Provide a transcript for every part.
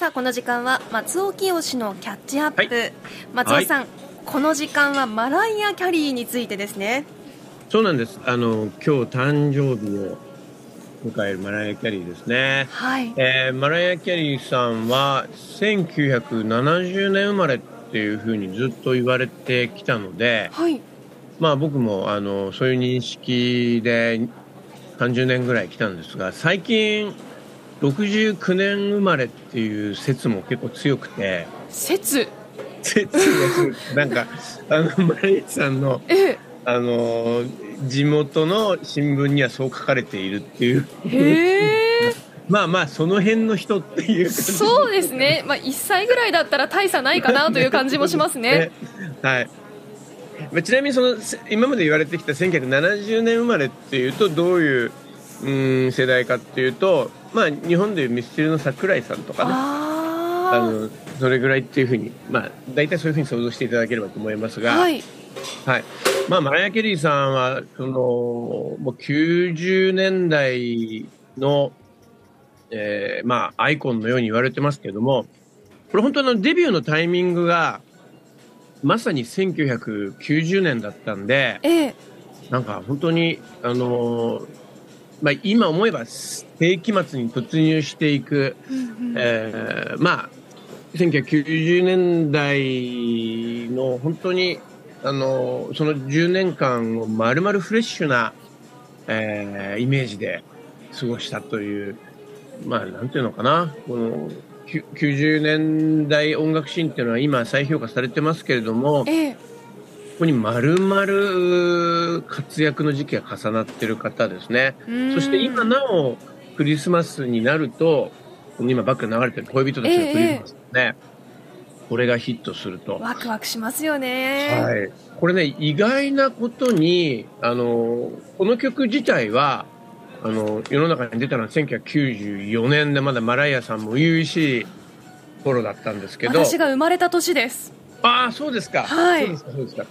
さあこの時間は松尾清のキャッチアップ、はい、松尾さん、はい、この時間はマライア・キャリーについてですね。そうなんです。あの今日誕生日を迎えるマライア・キャリーですね、はい。えー、マライア・キャリーさんは1970年生まれっていうふうにずっと言われてきたので、はい、まあ僕もあのそういう認識で30年ぐらい来たんですが最近69年生まれっていう説も結構強くて。説？説がなんかあのマリさんのあの地元の新聞にはそう書かれているっていう。まあまあその辺の人っていうそうですね、まあ、1歳ぐらいだったら大差ないかなという感じもしますね。ね。はい。まあ、ちなみにその今まで言われてきた1970年生まれっていうとどういううん世代かっていうと、まあ、日本でいうミスチルの桜井さんとかね。あのそれぐらいっていうふうに、まあ、大体そういうふうに想像していただければと思いますが、はい、はい、まあ、マライア・ケリーさんはそのもう90年代の、えーまあ、アイコンのように言われてますけれどもこれ本当のデビューのタイミングがまさに1990年だったんで、ええ、なんか本当にあのまあ、今思えば世紀末に突入していく、うんうん、えー、まあ、1990年代の本当にあのその10年間をまるまるフレッシュな、えー、イメージで過ごしたという、まあ、なんていうのかな、この90年代音楽シーンっていうのは今再評価されてますけれども、ええこに丸々活躍の時期が重なってる方ですね。そして今なおクリスマスになると、今バック流れてる恋人たちのクリスマスね、えー、これがヒットすると。ワクワクしますよね。はい。これね、意外なことに、あの、この曲自体は、あの、世の中に出たのは1994年でまだマライアさんも初々しい頃だったんですけど。私が生まれた年です。ああ、そうですか。はい。そうですか、そうですか。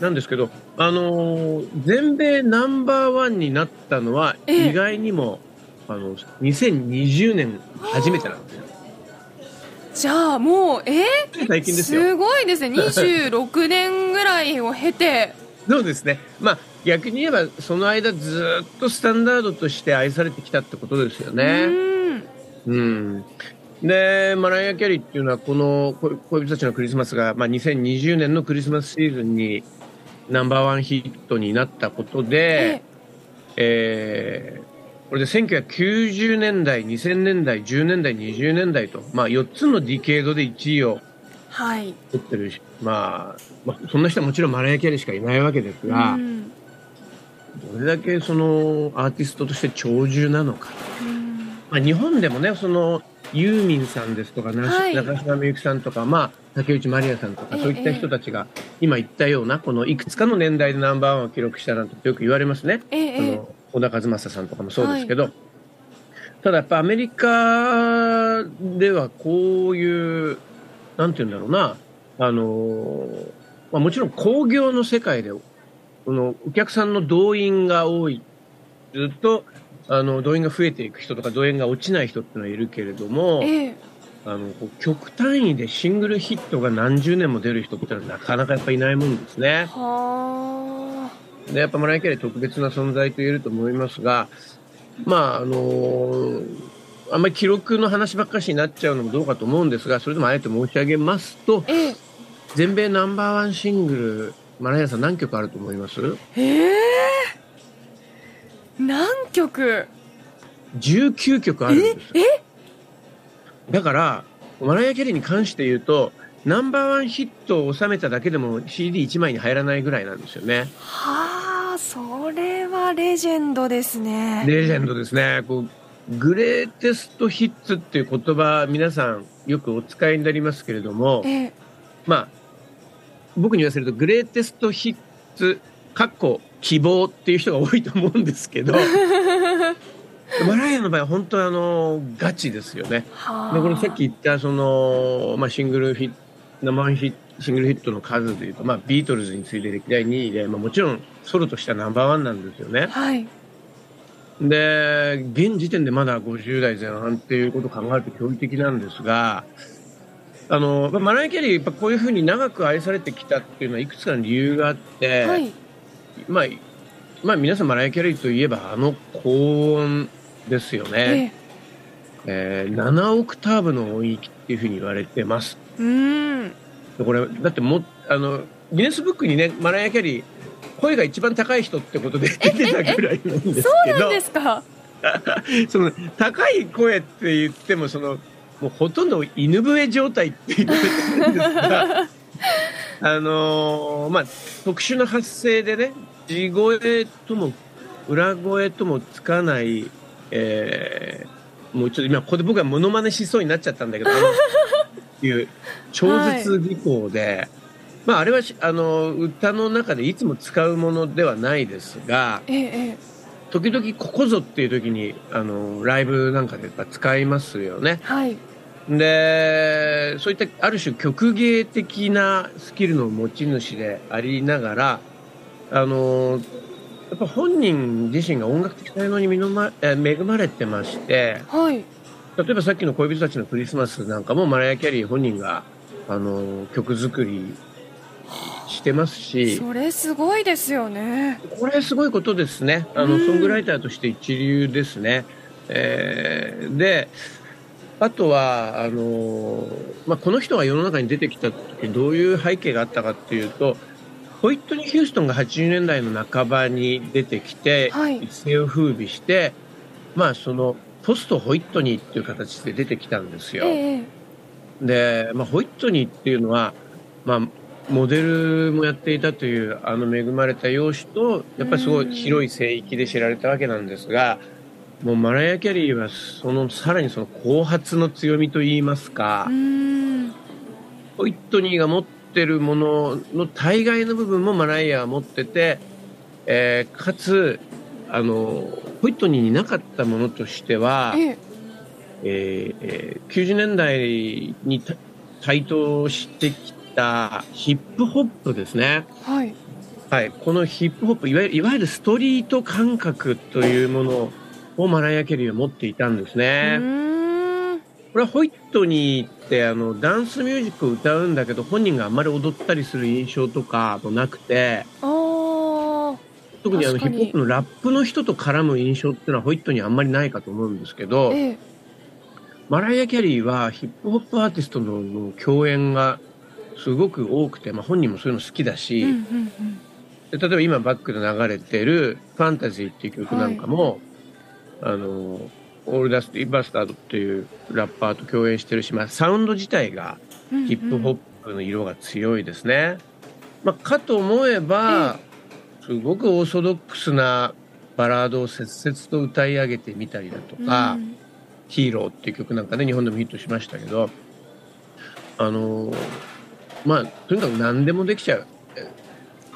なんですけど、あのー、全米ナンバーワンになったのは、意外にも、あの、2020年初めてなんですよ。じゃあもう、え？ー、最近ですよ。すごいですね。26年ぐらいを経て。そうですね。まあ、逆に言えば、その間ずっとスタンダードとして愛されてきたってことですよね。うん。うんで、マライア・キャリーっていうのは、この恋人たちのクリスマスが、まあ、2020年のクリスマスシーズンにナンバーワンヒットになったことで、えー、これで1990年代、2000年代、10年代、20年代と、まあ、4つのディケードで1位を取ってる、はい、まあ、まあ、そんな人はもちろんマライア・キャリーしかいないわけですが、うん、どれだけそのアーティストとして長寿なのか。うん、まあ、日本でもね、そのユーミンさんですとか、はい、中島みゆきさんとか、まあ、竹内まりやさんとか、そういった人たちが、今言ったような、このいくつかの年代でナンバーワンを記録したなんてよく言われますね。えあの小田和正さんとかもそうですけど、はい、ただやっぱアメリカではこういう、なんて言うんだろうな、あの、まあ、もちろん工業の世界で、このお客さんの動員が多い。ずっとあの動員が増えていく人とか動員が落ちない人っていうのはいるけれども、えあの極単位でシングルヒットが何十年も出る人ってのはなかなかやっぱいないもんですね。でやっぱマライア・キャリー特別な存在と言えると思いますが、まああのー、あんまり記録の話ばっかしになっちゃうのもどうかと思うんですがそれでもあえて申し上げますと、え全米ナンバーワンシングルマライアさん何曲あると思います？えー何曲 ?19 曲あるんですえ？だから、マライア・キャリーに関して言うと、ナンバーワンヒットを収めただけでも CD1 枚に入らないぐらいなんですよね。はあ、それはレジェンドですね。レジェンドですね。こうグレーテストヒッツっていう言葉、皆さんよくお使いになりますけれども、えまあ、僕に言わせると、グレーテストヒッツ、かっこ希望っていう人が多いと思うんですけど マライアの場合は本当にあのガチですよね。でこのさっき言ったその、まあ、シングルヒット生ヒットシングルヒットの数でいうと、まあ、ビートルズに次いで歴代2位で、まあ、もちろんソロとしてはナンバーワンなんですよね。はい、で、現時点でまだ50代前半っていうことを考えると驚異的なんですが、あの、マライア・キャリー、やっぱこういうふうに長く愛されてきたっていうのは、いくつかの理由があって、はい、まあ、まあ、皆さんマライア・キャリーといえば、あの高音ですよね。えー、えー、7オクターブの音域っていうふうに言われてます。うん。これ、だっても、あの、ギネスブックにね、マライア・キャリー、声が一番高い人ってことで出てたぐらいなんですけど。そうなんですか？その、高い声って言っても、その、もうほとんど犬笛状態って言われてるんですが、あのー、まあ、特殊な発声でね、地声とも裏声ともつかない、えー、もうちょっと今ここで僕はモノマネしそうになっちゃったんだけど、いう超絶技巧で、はい、まああれはあの歌の中でいつも使うものではないですが、ええ、時々ここぞっていう時にあのライブなんかで使いますよね。はい。でそういったある種曲芸的なスキルの持ち主でありながらあのやっぱ本人自身が音楽的才能にま恵まれてまして、はい、例えばさっきの恋人たちのクリスマスなんかもマライア・キャリー本人があの曲作りしてますしそれすごいですよね。これすごいことですね。あの、ソングライターとして一流ですね、えー、であとはあの、まあ、この人が世の中に出てきた時どういう背景があったかっていうとホイットニー・ヒューストンが80年代の半ばに出てきて、はい、一世を風靡して、まあ、そのポストホイットニーっていう形で出てきたんですよ。えー、で、まあ、ホイットニーっていうのは、まあ、モデルもやっていたというあの恵まれた容姿とやっぱりすごい広い聖域で知られたわけなんですが。もうマライア・キャリーはそのさらにその後発の強みといいますかホイットニーが持ってるものの大概の部分もマライアは持ってて、えー、かつあのホイットニーになかったものとしては、えええー、90年代に台頭してきたヒップホップですね。はい。はい、このヒップホップいわゆるいわゆるストリート感覚というものをマライア・キャリーは持っていたんですね。これはホイットニーってあのダンスミュージックを歌うんだけど本人があんまり踊ったりする印象とかもなくて。特にあのヒップホップのラップの人と絡む印象っていうのはホイットニーあんまりないかと思うんですけど、ええ、マライア・キャリーはヒップホップアーティストの共演がすごく多くて、まあ、本人もそういうの好きだし、うんうんうん、例えば今バックで流れてる「ファンタジー」っていう曲なんかも、はい。あのオールダスティ・バスタードっていうラッパーと共演してるし、まあ、サウンド自体がヒップホップの色が強いですね。まあ、かと思えば、すごくオーソドックスなバラードを切々と歌い上げてみたりだとか、うん、ヒーローっていう曲なんかね、日本でもヒットしましたけど、あの、まあ、とにかく何でもできちゃう。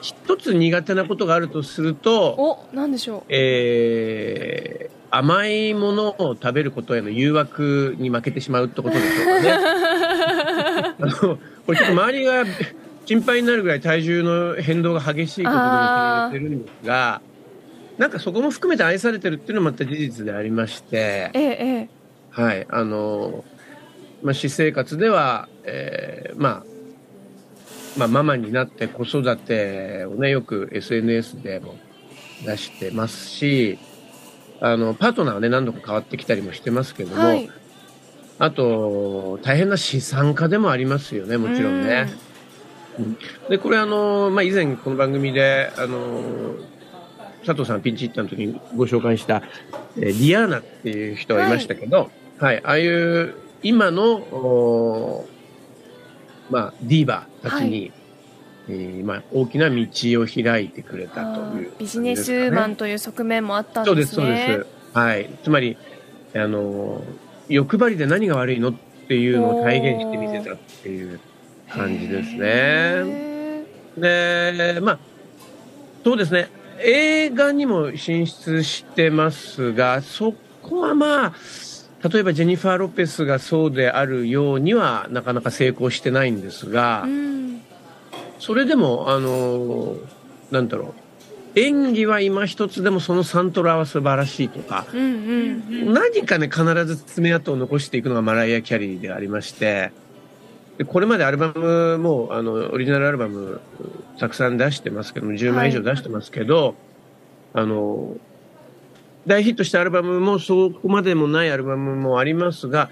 一つ苦手なことがあるとすると、お、なんでしょう？えー、甘いものを食べることへの誘惑に負けてしまうってことでしょうかね。あのこれちょっと周りが心配になるぐらい体重の変動が激しいことでも言われてるんですが、なんかそこも含めて愛されてるっていうのもまた事実でありまして、ええ、はい、あの、まあ、私生活では、えー、まあ、まあ、ママになって子育てをね、よく SNS でも出してますし、あの、パートナーはね、何度か変わってきたりもしてますけども、はい、あと、大変な資産家でもありますよね、もちろんね。うん、で、これあの、まあ、以前この番組で、あの、佐藤さんピンチヒッターの時にご紹介した、えー、リアーナっていう人がいましたけど、はい、はい、ああいう今の、まあ、ディーバーたちに、まあ、大きな道を開いてくれたという、ね、ビジネスマンという側面もあったんですね。そうです、そうです。はい。つまり、あの、欲張りで何が悪いのっていうのを体現してみせたっていう感じですね。で、まあ、そうですね。映画にも進出してますが、そこはまあ、例えばジェニファー・ロペスがそうであるようにはなかなか成功してないんですが、うんそれでも、あの、なんだろう、演技は今一つでもそのサントラは素晴らしいとか、うんうん。うん、何かね、必ず爪痕を残していくのがマライア・キャリーでありまして、でこれまでアルバムも、あの、オリジナルアルバムたくさん出してますけども、10枚以上出してますけど、はい、あの、大ヒットしたアルバムもそこまでもないアルバムもありますが、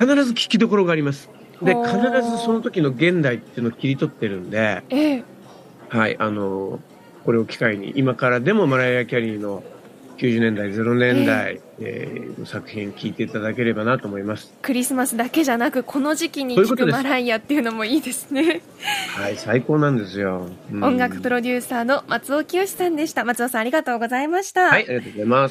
必ず聴きどころがあります。で、必ずその時の現代っていうのを切り取ってるんで、ええ、はい、あの、これを機会に、今からでもマライア・キャリーの90年代、0年代、えー、の作品聴いていただければなと思います。クリスマスだけじゃなく、この時期に聴くマライアっていうのもいいですね。はい、最高なんですよ、うん。音楽プロデューサーの松尾清さんでした。松尾さんありがとうございました。はい、ありがとうございます。